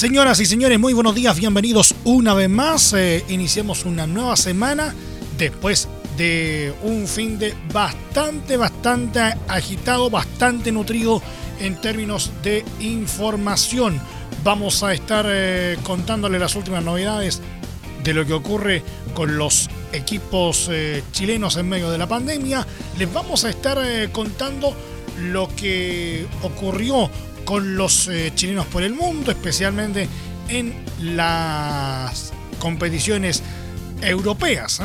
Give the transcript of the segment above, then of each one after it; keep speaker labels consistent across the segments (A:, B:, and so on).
A: Señoras y señores, muy buenos días, bienvenidos una vez más. Eh, iniciamos una nueva semana después de un fin de bastante, bastante agitado, bastante nutrido en términos de información. Vamos a estar eh, contándole las últimas novedades de lo que ocurre con los equipos eh, chilenos en medio de la pandemia. Les vamos a estar contando lo que ocurrió con los eh, chilenos por el mundo, especialmente en las competiciones europeas.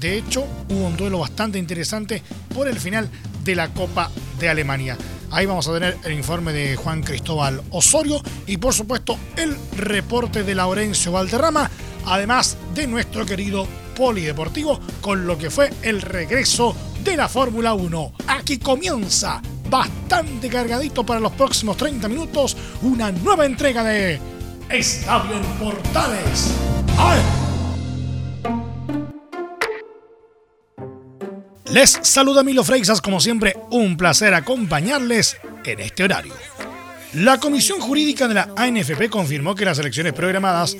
A: De hecho, hubo un duelo bastante interesante por el final de la Copa de Alemania. Ahí vamos a tener el informe de Juan Cristóbal Osorio y por supuesto el reporte de Laurencio Valderrama, además de nuestro querido polideportivo con lo que fue el regreso de la Fórmula 1. Aquí comienza bastante cargadito para los próximos 30 minutos, una nueva entrega de Estadio en Portales. Les saluda Milo Freixas, como siempre, un placer acompañarles en este horario. La Comisión Jurídica de la ANFP confirmó que las elecciones programadas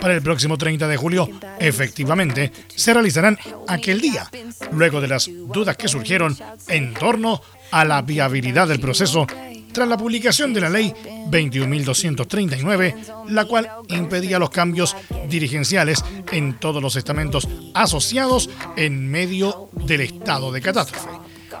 A: para el próximo 30 de julio efectivamente se realizarán aquel día, luego de las dudas que surgieron en torno a la viabilidad del proceso tras la publicación de la ley 21.239, la cual impedía los cambios dirigenciales en todos los estamentos asociados en medio del estado de catástrofe.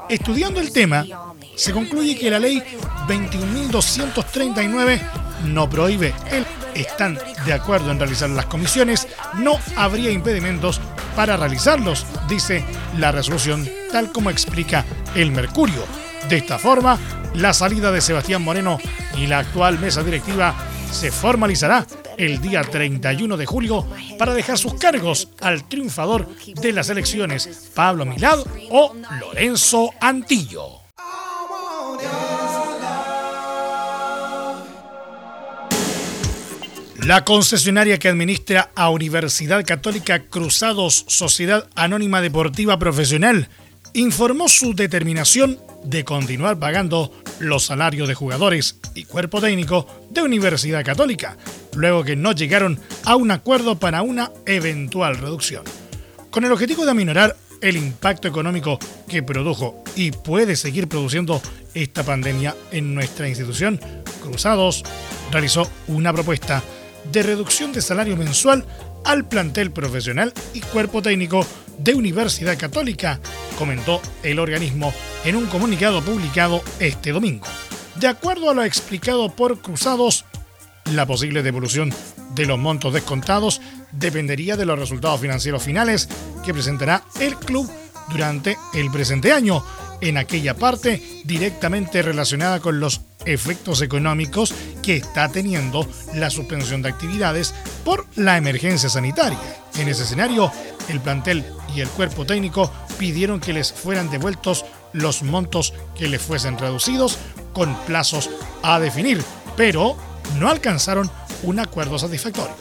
A: Estudiando el tema, se concluye que la ley 21.239 no prohíbe el están de acuerdo en realizar las comisiones, no habría impedimentos para realizarlos, dice la resolución, tal como explica el Mercurio. De esta forma, la salida de Sebastián Moreno y la actual mesa directiva se formalizará el día 31 de julio para dejar sus cargos al triunfador de las elecciones, Pablo Milad o Lorenzo Antillo. La concesionaria que administra a Universidad Católica Cruzados Sociedad Anónima Deportiva Profesional informó su determinación de continuar pagando los salarios de jugadores y cuerpo técnico de Universidad Católica, luego que no llegaron a un acuerdo para una eventual reducción. Con el objetivo de aminorar el impacto económico que produjo y puede seguir produciendo esta pandemia en nuestra institución, Cruzados realizó una propuesta de reducción de salario mensual al plantel profesional y cuerpo técnico de Universidad Católica, comentó el organismo en un comunicado publicado este domingo. De acuerdo a lo explicado por Cruzados, la posible devolución de los montos descontados dependería de los resultados financieros finales que presentará el club durante el presente año, en aquella parte directamente relacionada con los efectos económicos que está teniendo la suspensión de actividades por la emergencia sanitaria. En ese escenario, el plantel y el cuerpo técnico pidieron que les fueran devueltos los montos que les fuesen reducidos con plazos a definir, pero no alcanzaron un acuerdo satisfactorio.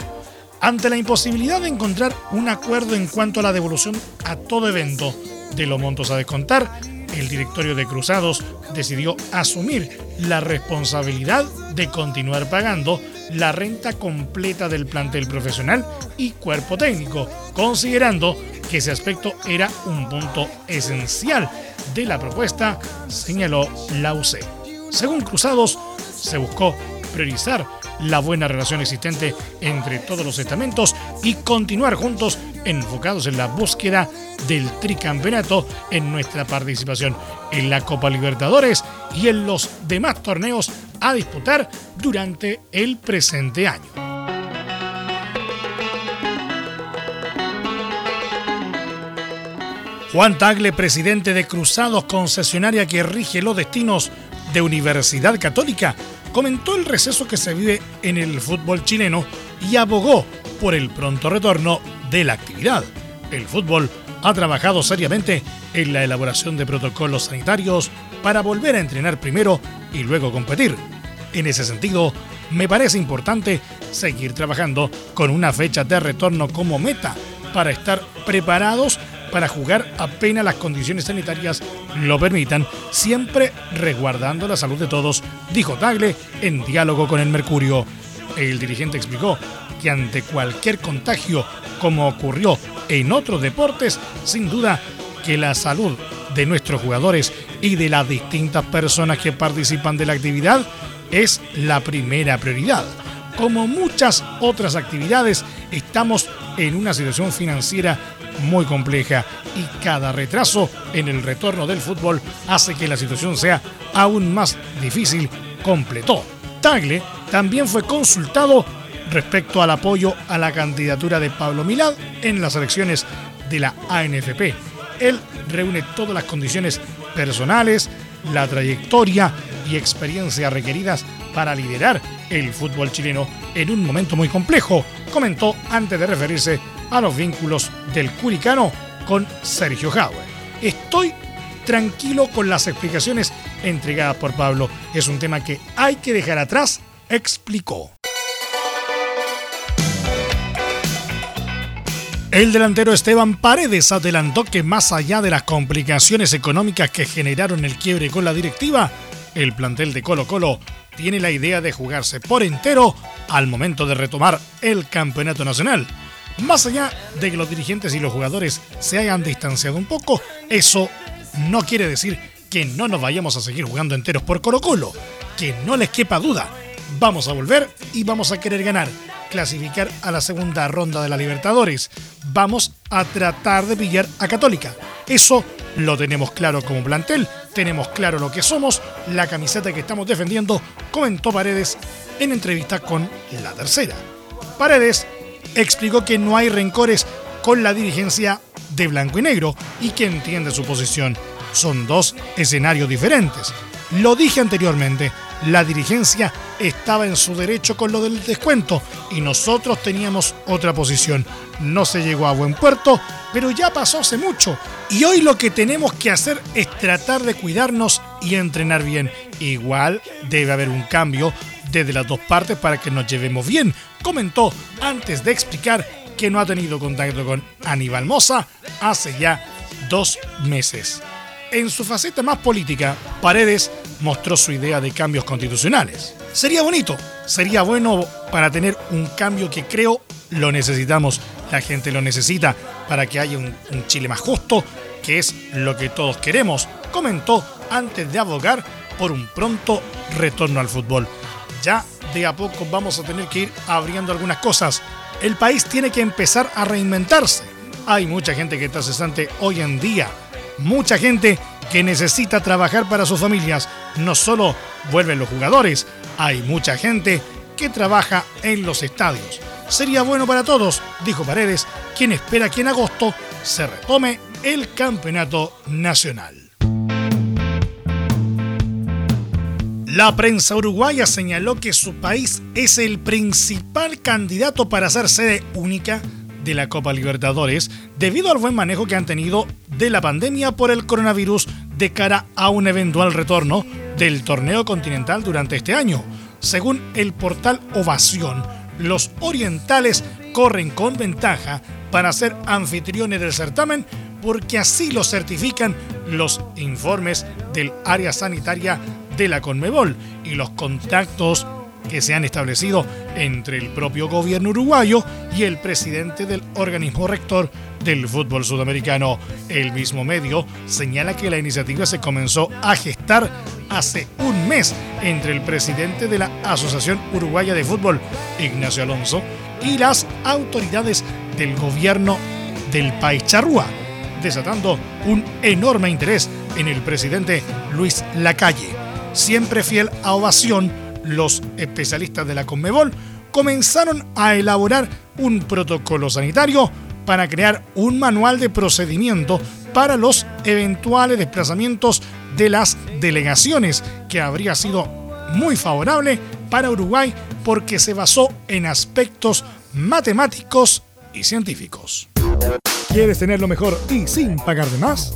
A: Ante la imposibilidad de encontrar un acuerdo en cuanto a la devolución a todo evento de los montos a descontar, el directorio de Cruzados decidió asumir la responsabilidad de continuar pagando la renta completa del plantel profesional y cuerpo técnico, considerando que ese aspecto era un punto esencial de la propuesta, señaló la UC. Según Cruzados, se buscó priorizar la buena relación existente entre todos los estamentos y continuar juntos enfocados en la búsqueda del tricampeonato en nuestra participación en la Copa Libertadores y en los demás torneos a disputar durante el presente año. Juan Tagle, presidente de Cruzados, concesionaria que rige los destinos de Universidad Católica, comentó el receso que se vive en el fútbol chileno y abogó por el pronto retorno de la actividad. El fútbol ha trabajado seriamente en la elaboración de protocolos sanitarios para volver a entrenar primero y luego competir. En ese sentido, me parece importante seguir trabajando con una fecha de retorno como meta para estar preparados para jugar apenas las condiciones sanitarias lo permitan, siempre resguardando la salud de todos, dijo Tagle en diálogo con el Mercurio. El dirigente explicó que ante cualquier contagio, como ocurrió en otros deportes, sin duda que la salud de nuestros jugadores y de las distintas personas que participan de la actividad es la primera prioridad. Como muchas otras actividades, estamos en una situación financiera muy compleja y cada retraso en el retorno del fútbol hace que la situación sea aún más difícil, completó. Tagle también fue consultado respecto al apoyo a la candidatura de Pablo Milad en las elecciones de la ANFP. Él reúne todas las condiciones personales, la trayectoria y experiencia requeridas para liderar el fútbol chileno en un momento muy complejo, comentó antes de referirse a los vínculos del Curicano con Sergio Jauer. Estoy tranquilo con las explicaciones entregadas por Pablo. Es un tema que hay que dejar atrás, explicó. El delantero Esteban Paredes adelantó que más allá de las complicaciones económicas que generaron el quiebre con la directiva, el plantel de Colo Colo tiene la idea de jugarse por entero al momento de retomar el campeonato nacional. Más allá de que los dirigentes y los jugadores se hayan distanciado un poco, eso no quiere decir que no nos vayamos a seguir jugando enteros por Colo Colo. Que no les quepa duda. Vamos a volver y vamos a querer ganar clasificar a la segunda ronda de la Libertadores. Vamos a tratar de pillar a Católica. Eso lo tenemos claro como plantel, tenemos claro lo que somos, la camiseta que estamos defendiendo, comentó Paredes en entrevista con La Tercera. Paredes explicó que no hay rencores con la dirigencia de blanco y negro y que entiende su posición. Son dos escenarios diferentes. Lo dije anteriormente, la dirigencia estaba en su derecho con lo del descuento y nosotros teníamos otra posición. No se llegó a buen puerto, pero ya pasó hace mucho. Y hoy lo que tenemos que hacer es tratar de cuidarnos y entrenar bien. Igual debe haber un cambio desde las dos partes para que nos llevemos bien, comentó antes de explicar que no ha tenido contacto con Aníbal Mosa hace ya dos meses. En su faceta más política, Paredes mostró su idea de cambios constitucionales. Sería bonito, sería bueno para tener un cambio que creo lo necesitamos, la gente lo necesita para que haya un, Chile más justo, que es lo que todos queremos, comentó antes de abogar por un pronto retorno al fútbol. Ya de a poco vamos a tener que ir abriendo algunas cosas. El país tiene que empezar a reinventarse. Hay mucha gente que está cesante hoy en día mucha gente que necesita trabajar para sus familias. No solo vuelven los jugadores, hay mucha gente que trabaja en los estadios. Sería bueno para todos, dijo Paredes, quien espera que en agosto se retome el campeonato nacional. La prensa uruguaya señaló que su país es el principal candidato para ser sede única de la Copa Libertadores debido al buen manejo que han tenido de la pandemia por el coronavirus de cara a un eventual retorno del torneo continental durante este año. Según el portal Ovación, los orientales corren con ventaja para ser anfitriones del certamen porque así lo certifican los informes del área sanitaria de la Conmebol y los contactos que se han establecido entre el propio gobierno uruguayo y el presidente del organismo rector del fútbol sudamericano. El mismo medio señala que la iniciativa se comenzó a gestar hace un mes entre el presidente de la Asociación Uruguaya de Fútbol, Ignacio Alonso, y las autoridades del gobierno del país charrúa, desatando un enorme interés en el presidente Luis Lacalle. Siempre fiel a ovación, los especialistas de la Conmebol comenzaron a elaborar un protocolo sanitario para crear un manual de procedimiento para los eventuales desplazamientos de las delegaciones, que habría sido muy favorable para Uruguay porque se basó en aspectos matemáticos y científicos. ¿Quieres tener lo mejor y sin pagar de más?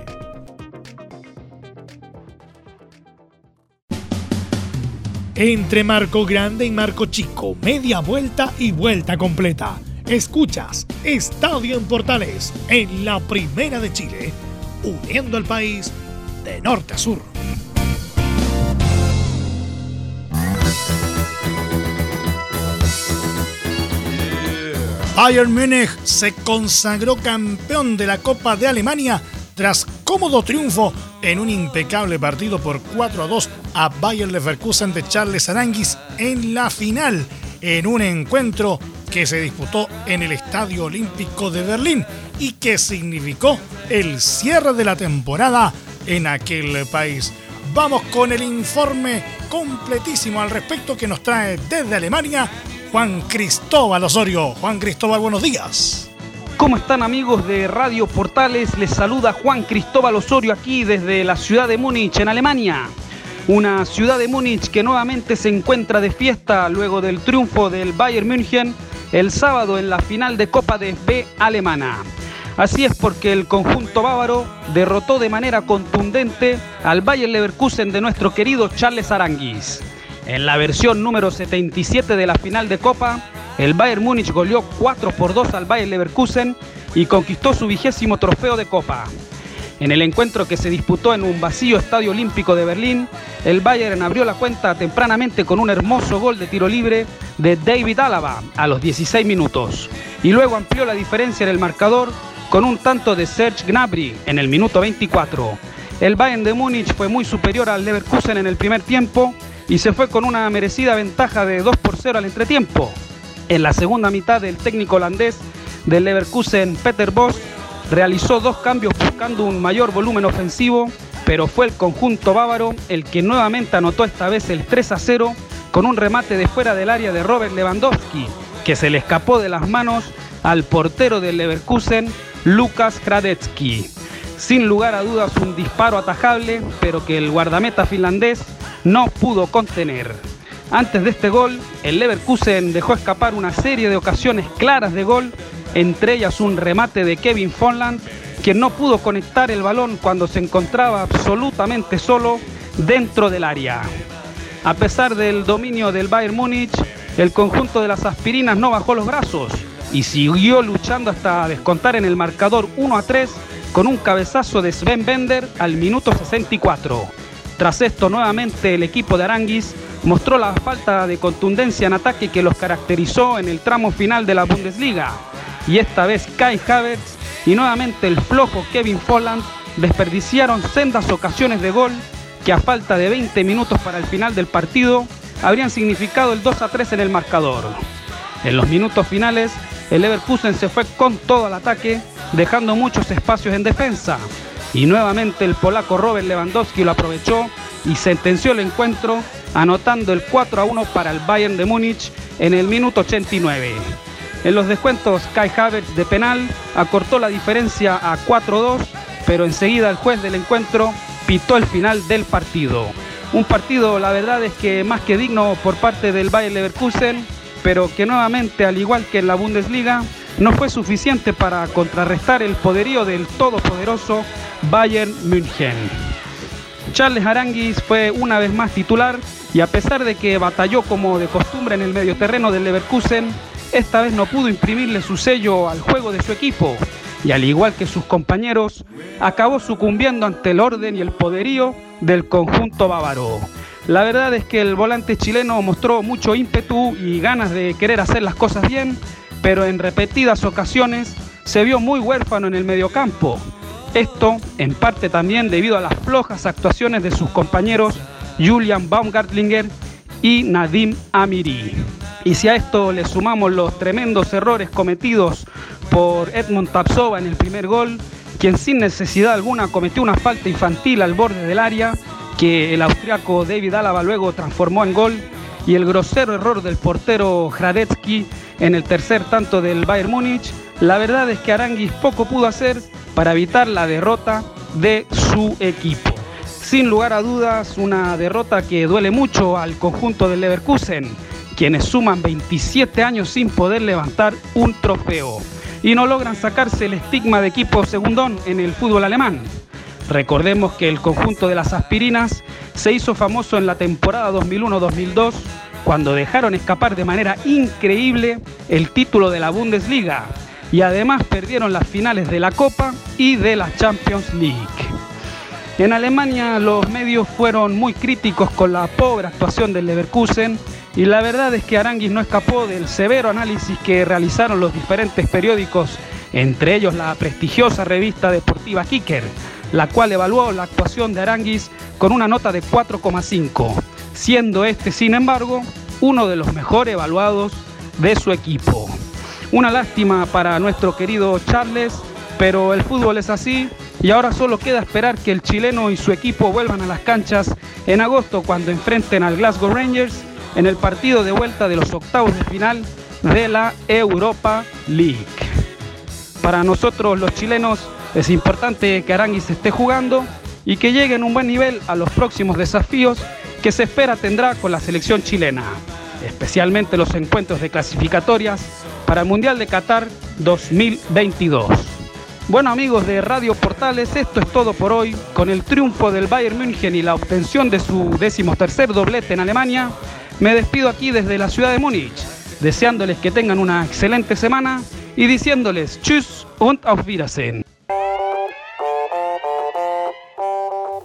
A: Entre Marco Grande y Marco Chico, media vuelta y vuelta completa. Escuchas Estadio en Portales en la Primera de Chile, uniendo al país de norte a sur. Bayern Múnich se consagró campeón de la Copa de Alemania tras cómodo triunfo en un impecable partido por 4 a 2 a Bayern Leverkusen de Charles Aranguis en la final, en un encuentro que se disputó en el Estadio Olímpico de Berlín y que significó el cierre de la temporada en aquel país. Vamos con el informe completísimo al respecto que nos trae desde Alemania Juan Cristóbal Osorio. Juan Cristóbal, buenos días.
B: ¿Cómo están amigos de Radio Portales? Les saluda Juan Cristóbal Osorio aquí desde la ciudad de Múnich, en Alemania. Una ciudad de Múnich que nuevamente se encuentra de fiesta luego del triunfo del Bayern München el sábado en la final de Copa de B alemana. Así es porque el conjunto bávaro derrotó de manera contundente al Bayern Leverkusen de nuestro querido Charles Aranguis. En la versión número 77 de la final de Copa, el Bayern Múnich goleó 4 por 2 al Bayern Leverkusen y conquistó su vigésimo trofeo de Copa. En el encuentro que se disputó en un vacío estadio olímpico de Berlín, el Bayern abrió la cuenta tempranamente con un hermoso gol de tiro libre de David Álava a los 16 minutos y luego amplió la diferencia en el marcador con un tanto de Serge Gnabry en el minuto 24. El Bayern de Múnich fue muy superior al Leverkusen en el primer tiempo y se fue con una merecida ventaja de 2 por 0 al entretiempo. En la segunda mitad el técnico holandés del Leverkusen, Peter Bosch, realizó dos cambios buscando un mayor volumen ofensivo, pero fue el conjunto bávaro el que nuevamente anotó esta vez el 3 a 0 con un remate de fuera del área de Robert Lewandowski, que se le escapó de las manos al portero del Leverkusen, Lukas Kradecki. Sin lugar a dudas un disparo atajable, pero que el guardameta finlandés no pudo contener. Antes de este gol, el Leverkusen dejó escapar una serie de ocasiones claras de gol, entre ellas un remate de Kevin Fonland, quien no pudo conectar el balón cuando se encontraba absolutamente solo dentro del área. A pesar del dominio del Bayern Múnich, el conjunto de las aspirinas no bajó los brazos y siguió luchando hasta descontar en el marcador 1 a 3 con un cabezazo de Sven Bender al minuto 64. Tras esto, nuevamente el equipo de Aranguis mostró la falta de contundencia en ataque que los caracterizó en el tramo final de la Bundesliga. Y esta vez Kai Havertz y nuevamente el flojo Kevin Folland desperdiciaron sendas ocasiones de gol que a falta de 20 minutos para el final del partido habrían significado el 2 a 3 en el marcador. En los minutos finales, el Leverkusen se fue con todo al ataque, dejando muchos espacios en defensa. Y nuevamente el polaco Robert Lewandowski lo aprovechó y sentenció el encuentro, anotando el 4 a 1 para el Bayern de Múnich en el minuto 89. En los descuentos, Kai Havertz de penal acortó la diferencia a 4-2, pero enseguida el juez del encuentro pitó el final del partido. Un partido, la verdad es que más que digno por parte del Bayern Leverkusen, pero que nuevamente, al igual que en la Bundesliga, no fue suficiente para contrarrestar el poderío del todopoderoso Bayern München. Charles Aranguis fue una vez más titular y a pesar de que batalló como de costumbre en el medio terreno del Leverkusen, esta vez no pudo imprimirle su sello al juego de su equipo y al igual que sus compañeros, acabó sucumbiendo ante el orden y el poderío del conjunto bávaro. La verdad es que el volante chileno mostró mucho ímpetu y ganas de querer hacer las cosas bien, pero en repetidas ocasiones se vio muy huérfano en el mediocampo. Esto en parte también debido a las flojas actuaciones de sus compañeros Julian Baumgartlinger y Nadim Amiri. Y si a esto le sumamos los tremendos errores cometidos por Edmund Tapsova en el primer gol, quien sin necesidad alguna cometió una falta infantil al borde del área, que el austriaco David Álava luego transformó en gol, y el grosero error del portero Hradetsky en el tercer tanto del Bayern Múnich, la verdad es que Aranguis poco pudo hacer para evitar la derrota de su equipo. Sin lugar a dudas, una derrota que duele mucho al conjunto del Leverkusen, quienes suman 27 años sin poder levantar un trofeo y no logran sacarse el estigma de equipo segundón en el fútbol alemán. Recordemos que el conjunto de las aspirinas se hizo famoso en la temporada 2001-2002 cuando dejaron escapar de manera increíble el título de la Bundesliga y además perdieron las finales de la Copa y de la Champions League. En Alemania los medios fueron muy críticos con la pobre actuación del Leverkusen y la verdad es que Aranguis no escapó del severo análisis que realizaron los diferentes periódicos, entre ellos la prestigiosa revista deportiva Kicker, la cual evaluó la actuación de Aranguis con una nota de 4,5, siendo este, sin embargo, uno de los mejor evaluados de su equipo. Una lástima para nuestro querido Charles, pero el fútbol es así y ahora solo queda esperar que el chileno y su equipo vuelvan a las canchas en agosto cuando enfrenten al Glasgow Rangers en el partido de vuelta de los octavos de final de la Europa League. Para nosotros los chilenos es importante que Aranguis esté jugando y que llegue en un buen nivel a los próximos desafíos que se espera tendrá con la selección chilena, especialmente los encuentros de clasificatorias para el Mundial de Qatar 2022. Bueno amigos de Radio Portales, esto es todo por hoy. Con el triunfo del Bayern München y la obtención de su decimotercer doblete en Alemania, me despido aquí desde la ciudad de Múnich, deseándoles que tengan una excelente semana y diciéndoles Tschüss und auf Wiedersehen.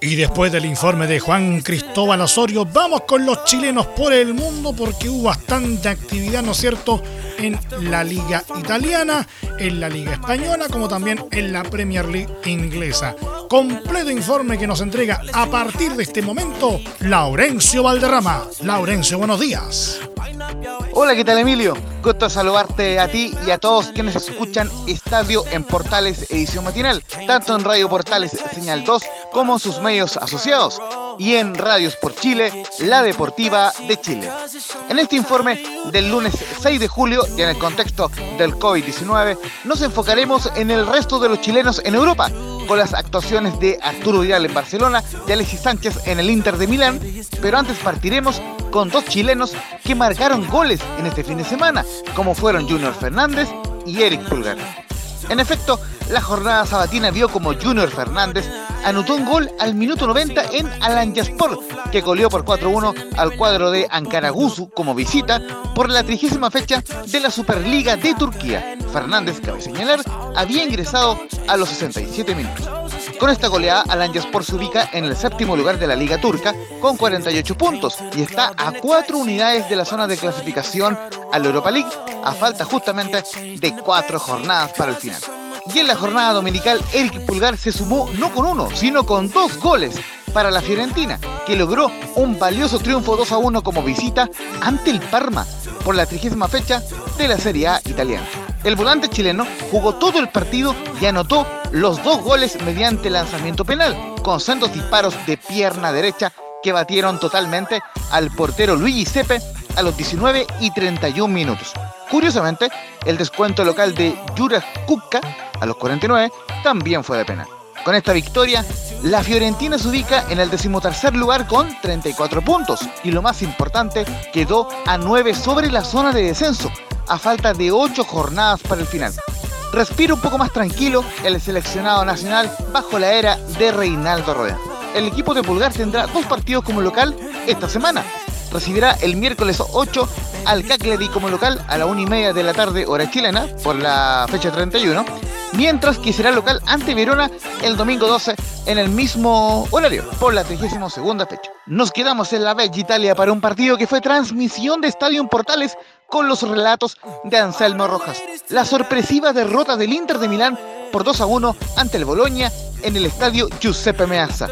A: Y después del informe de Juan Cristóbal Osorio, vamos con los chilenos por el mundo porque hubo bastante actividad, ¿no es cierto?, en la liga italiana, en la liga española, como también en la Premier League inglesa. Completo informe que nos entrega a partir de este momento Laurencio Valderrama. Laurencio, buenos días.
C: Hola, ¿qué tal Emilio? Gusto saludarte a ti y a todos quienes escuchan Estadio en Portales Edición Matinal, tanto en Radio Portales Señal 2 como sus medios asociados y en Radios por Chile, la Deportiva de Chile. En este informe del lunes 6 de julio y en el contexto del COVID-19, nos enfocaremos en el resto de los chilenos en Europa, con las actuaciones de Arturo Vidal en Barcelona y Alexis Sánchez en el Inter de Milán, pero antes partiremos con dos chilenos que marcaron goles en este fin de semana, como fueron Junior Fernández y Eric Pulgar. En efecto, la jornada sabatina vio como Junior Fernández anotó un gol al minuto 90 en Alanyaspor, que goleó por 4-1 al cuadro de Ankaraguzu como visita por la trigésima fecha de la Superliga de Turquía. Fernández, cabe señalar, había ingresado a los 67 minutos. Con esta goleada, Alanyaspor se ubica en el séptimo lugar de la Liga Turca con 48 puntos y está a 4 unidades de la zona de clasificación a la Europa League, a falta justamente de 4 jornadas para el final. Y en la jornada dominical, Eric Pulgar se sumó no con uno, sino con dos goles para la Fiorentina, que logró un valioso triunfo 2 a 1 como visita ante el Parma por la trigésima fecha de la Serie A italiana. El volante chileno jugó todo el partido y anotó los dos goles mediante lanzamiento penal, con sendos disparos de pierna derecha que batieron totalmente al portero Luigi Sepe a los 19 y 31 minutos. Curiosamente, el descuento local de Jura Kukka a los 49 también fue de penal. Con esta victoria, la Fiorentina se ubica en el decimotercer lugar con 34 puntos y lo más importante, quedó a 9 sobre la zona de descenso, a falta de 8 jornadas para el final. Respira un poco más tranquilo el seleccionado nacional bajo la era de Reinaldo Rueda. El equipo de Pulgar tendrá dos partidos como local esta semana. Recibirá el miércoles 8 al Cagliari como local a la 1 y media de la tarde hora chilena por la fecha 31, mientras que será local ante Verona el domingo 12 en el mismo horario por la 32 fecha. Nos quedamos en la Bella Italia para un partido que fue transmisión de Estadio Portales con los relatos de Anselmo Rojas. La sorpresiva derrota del Inter de Milán por 2 a 1 ante el Boloña en el estadio Giuseppe Meazza.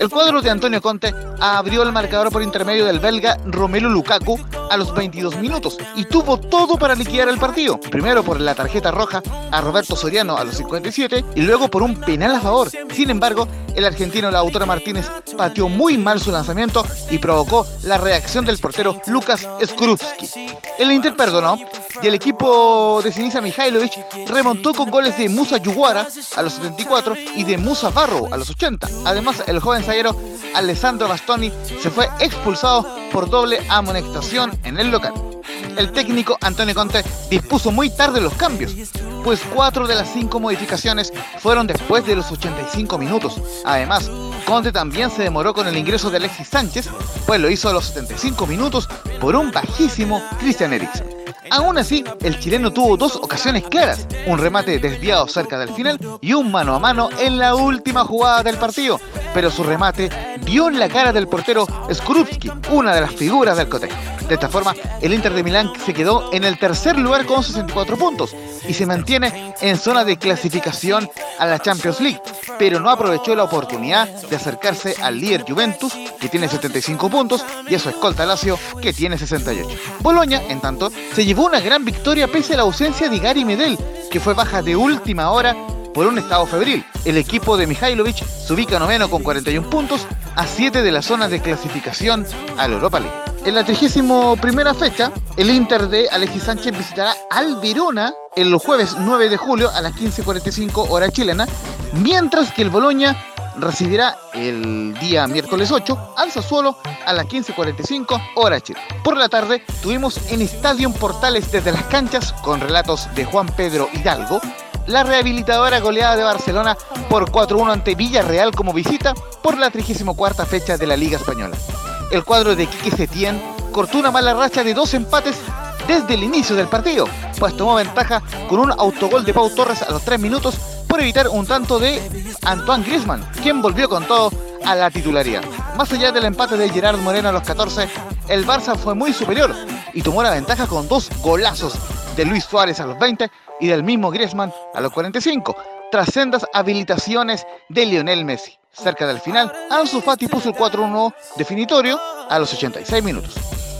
C: El cuadro de Antonio Conte abrió el marcador por intermedio del belga Romelu Lukaku a los 22 minutos y tuvo todo para liquidar el partido. Primero por la tarjeta roja a Roberto Soriano a los 57 y luego por un penal a favor. Sin embargo, el argentino Lautaro Martínez pateó muy mal su lanzamiento y provocó la reacción del portero Lucas Skrupski. El Inter perdonó y el equipo de Sinisa Mihailovic remontó con goles de Musa Yuguara a los 74 y de Musa Barro a los 80. Además, el joven zaguero Alessandro Bastoni se fue expulsado por doble amonestación en el local. El técnico Antonio Conte dispuso muy tarde los cambios, pues cuatro de las cinco modificaciones fueron después de los 85 minutos. Además, Conte también se demoró con el ingreso de Alexis Sánchez, pues lo hizo a los 75 minutos por un bajísimo Christian Eriksen. Aún así, el chileno tuvo dos ocasiones claras, un remate desviado cerca del final y un mano a mano en la última jugada del partido, pero su remate dio en la cara del portero Skrupski, una de las figuras del cotejo. De esta forma, el Inter de Milán se quedó en el tercer lugar con 64 puntos y se mantiene en zona de clasificación a la Champions League, pero no aprovechó la oportunidad de acercarse al líder Juventus, que tiene 75 puntos, y a su escolta Lazio, que tiene 68. Boloña, en tanto, se llevó una gran victoria pese a la ausencia de Gary Medel, que fue baja de última hora por un estado febril. El equipo de Mihailovic se ubica noveno con 41 puntos, a 7 de la zona de clasificación a la Europa League. En la 31 fecha, el Inter de Alexis Sánchez visitará al Verona el jueves 9 de julio a las 15.45 hora chilena, mientras que el Boloña recibirá el día miércoles 8 al Sassuolo a las 15.45 hora chilena. Por la tarde tuvimos en Estadio Portales desde las canchas con relatos de Juan Pedro Hidalgo, la rehabilitadora goleada de Barcelona por 4-1 ante Villarreal como visita por la 34 fecha de la Liga Española el cuadro de Quique Setién cortó una mala racha de dos empates desde el inicio del partido, pues tomó ventaja con un autogol de Pau Torres a los 3 minutos por evitar un tanto de Antoine Griezmann, quien volvió con todo a la titularidad. Más allá del empate de Gerard Moreno a los 14, el Barça fue muy superior y tomó la ventaja con dos golazos de Luis Suárez a los 20 y del mismo Griezmann a los 45, tras sendas habilitaciones de Lionel Messi. Cerca del final, Ansu Fati puso el 4-1 definitorio a los 86 minutos.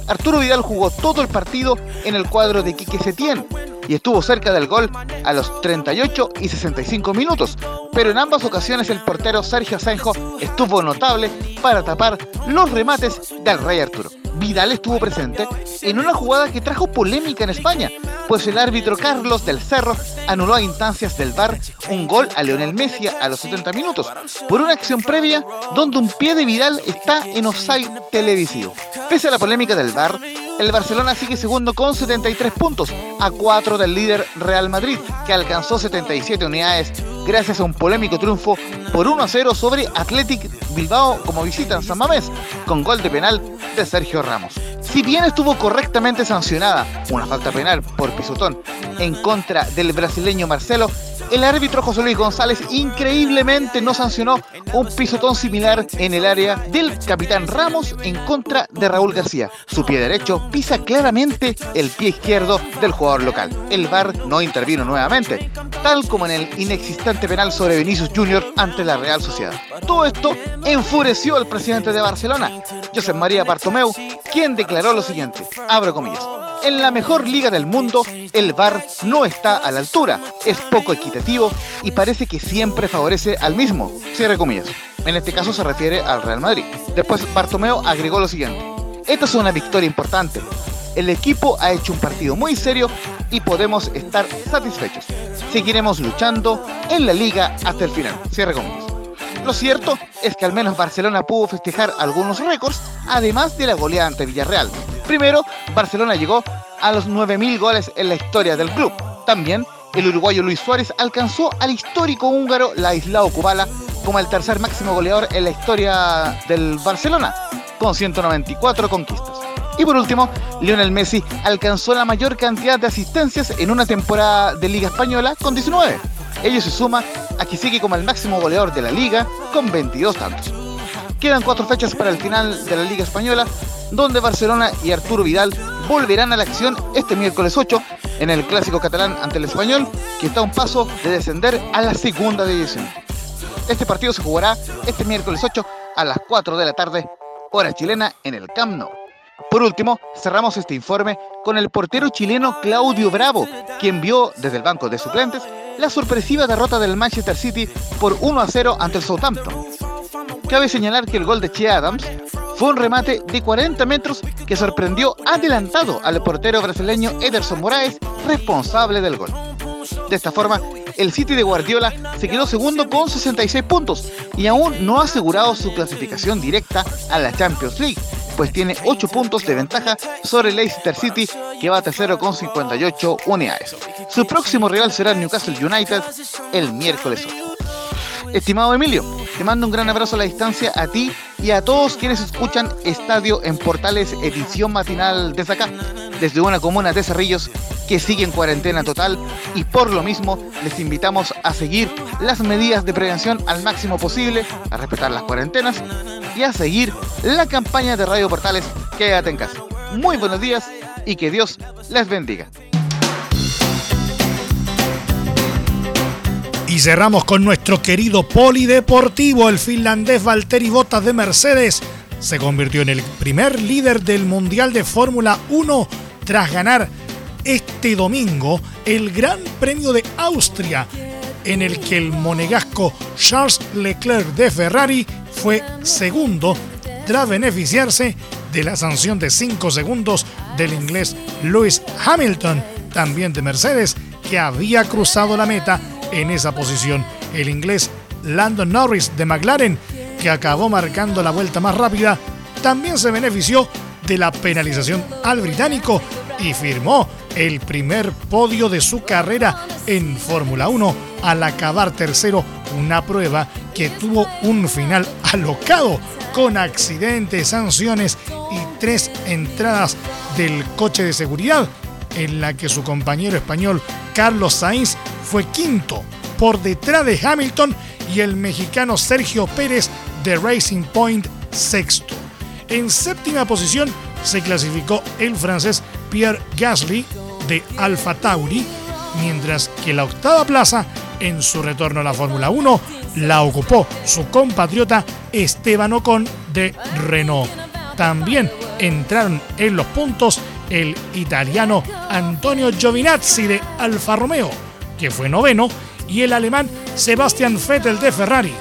C: Arturo Vidal jugó todo el partido en el cuadro de Quique Setién y estuvo cerca del gol a los 38 y 65 minutos, pero en ambas ocasiones el portero Sergio Asenjo estuvo notable para tapar los remates del Rey Arturo. Vidal estuvo presente en una jugada que trajo polémica en España, pues el árbitro Carlos del Cerro anuló a instancias del VAR un gol a Leonel Messi a los 70 minutos, por una acción previa donde un pie de Vidal está en offside televisivo. Pese a la polémica del VAR, El Barcelona sigue segundo con 73 puntos, a 4 del líder Real Madrid, que alcanzó 77 unidades gracias a un polémico triunfo por 1-0 sobre Athletic Bilbao como visita en San Mamés, con gol de penal de Sergio Ramos. Si bien estuvo correctamente sancionada una falta penal por pisotón en contra del brasileño Marcelo, el árbitro José Luis González increíblemente no sancionó un pisotón similar en el área del capitán Ramos en contra de Raúl García. Su pie derecho pisa claramente el pie izquierdo del jugador local. El VAR no intervino nuevamente, tal como en el inexistente penal sobre Vinicius Jr. ante la Real Sociedad. Todo esto enfureció al presidente de Barcelona, José María Bartomeu, quien declaró lo siguiente, abro comillas, en la mejor liga del mundo, el VAR no está a la altura, es poco equitativo y parece que siempre favorece al mismo. Cierre comillas. En este caso se refiere al Real Madrid. Después Bartomeo agregó lo siguiente. Esta es una victoria importante. El equipo ha hecho un partido muy serio y podemos estar satisfechos. Seguiremos luchando en la liga hasta el final. Cierre comillas. Lo cierto es que al menos Barcelona pudo festejar algunos récords, además de la goleada ante Villarreal. Primero, Barcelona llegó a los 9.000 goles en la historia del club. También, el uruguayo Luis Suárez alcanzó al histórico húngaro Laislao Kubala como el tercer máximo goleador en la historia del Barcelona, con 194 conquistas. Y por último, Lionel Messi alcanzó la mayor cantidad de asistencias en una temporada de Liga Española con 19. Ello se suma a que sigue como el máximo goleador de la liga con 22 tantos. Quedan cuatro fechas para el final de la Liga Española, donde Barcelona y Arturo Vidal volverán a la acción este miércoles 8 en el clásico catalán ante el español, que está a un paso de descender a la segunda división. Este partido se jugará este miércoles 8 a las 4 de la tarde, hora chilena, en el Camp Nou. Por último, cerramos este informe con el portero chileno Claudio Bravo, quien vio desde el banco de suplentes la sorpresiva derrota del Manchester City por 1 a 0 ante el Southampton. Cabe señalar que el gol de Che Adams fue un remate de 40 metros que sorprendió adelantado al portero brasileño Ederson Moraes, responsable del gol. De esta forma, el City de Guardiola se quedó segundo con 66 puntos y aún no ha asegurado su clasificación directa a la Champions League, pues tiene 8 puntos de ventaja sobre el Leicester City, que va a tercero con 58 unidades. Su próximo rival será Newcastle United el miércoles 8. Estimado Emilio, te mando un gran abrazo a la distancia a ti y a todos quienes escuchan Estadio en Portales edición matinal desde acá, desde una comuna de Cerrillos que sigue en cuarentena total y por lo mismo les invitamos a seguir las medidas de prevención al máximo posible, a respetar las cuarentenas y a seguir la campaña de Radio Portales Quédate en casa. Muy buenos días y que Dios les bendiga.
A: Y cerramos con nuestro querido polideportivo, el finlandés Valtteri Bottas de Mercedes. Se convirtió en el primer líder del Mundial de Fórmula 1 tras ganar este domingo el Gran Premio de Austria, en el que el monegasco Charles Leclerc de Ferrari fue segundo tras beneficiarse de la sanción de 5 segundos del inglés Lewis Hamilton, también de Mercedes, que había cruzado la meta en esa posición. El inglés Landon Norris de McLaren, que acabó marcando la vuelta más rápida, también se benefició de la penalización al británico y firmó el primer podio de su carrera en Fórmula 1 al acabar tercero una prueba que tuvo un final alocado con accidentes, sanciones y tres entradas del coche de seguridad en la que su compañero español Carlos Sainz fue quinto por detrás de Hamilton y el mexicano Sergio Pérez de Racing Point sexto. En séptima posición se clasificó el francés Pierre Gasly de Alfa Tauri, mientras que la octava plaza en su retorno a la Fórmula 1 la ocupó su compatriota Esteban Ocon de Renault. También entraron en los puntos el italiano Antonio Giovinazzi de Alfa Romeo, que fue noveno, y el alemán Sebastian Vettel de Ferrari,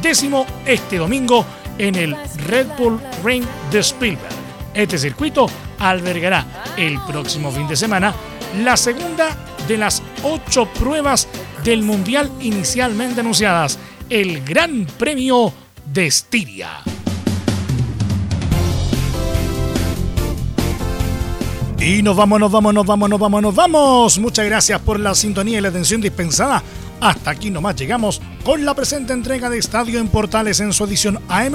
A: décimo este domingo en el Red Bull Ring de Spielberg. Este circuito albergará el próximo fin de semana la segunda de las ocho pruebas del Mundial inicialmente anunciadas, el Gran Premio de Estiria. Y nos vamos, nos vamos, nos vamos, nos vamos, nos vamos. Muchas gracias por la sintonía y la atención dispensada. Hasta aquí nomás llegamos con la presente entrega de Estadio en Portales en su edición AM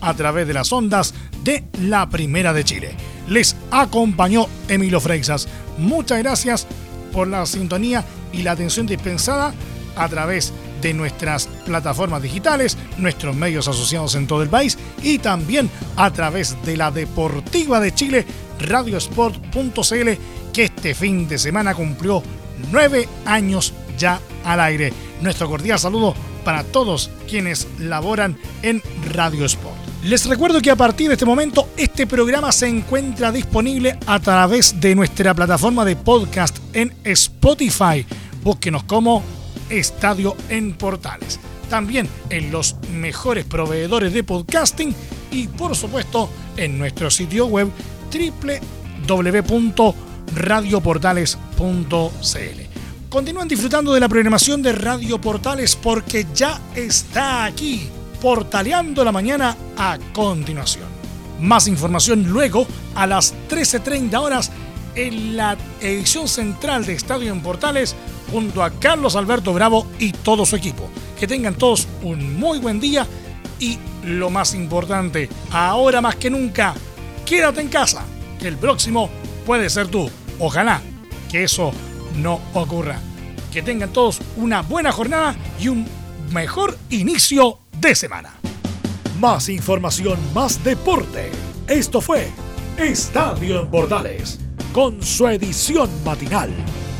A: a través de las ondas de la Primera de Chile. Les acompañó Emilio Freixas. Muchas gracias por la sintonía y la atención dispensada a través de nuestras plataformas digitales, nuestros medios asociados en todo el país y también a través de la Deportiva de Chile radiosport.cl que este fin de semana cumplió nueve años ya al aire. Nuestro cordial saludo para todos quienes laboran en Radio Sport. Les recuerdo que a partir de este momento este programa se encuentra disponible a través de nuestra plataforma de podcast en Spotify. Búsquenos como Estadio en Portales. También en los mejores proveedores de podcasting y por supuesto en nuestro sitio web www.radioportales.cl. Continúen disfrutando de la programación de Radio Portales porque ya está aquí, portaleando la mañana a continuación. Más información luego a las 13.30 horas en la edición central de Estadio en Portales junto a Carlos Alberto Bravo y todo su equipo. Que tengan todos un muy buen día y lo más importante, ahora más que nunca, quédate en casa, que el próximo puede ser tú. Ojalá que eso no ocurra. Que tengan todos una buena jornada y un mejor inicio de semana. Más información, más deporte. Esto fue Estadio en Portales, con su edición matinal.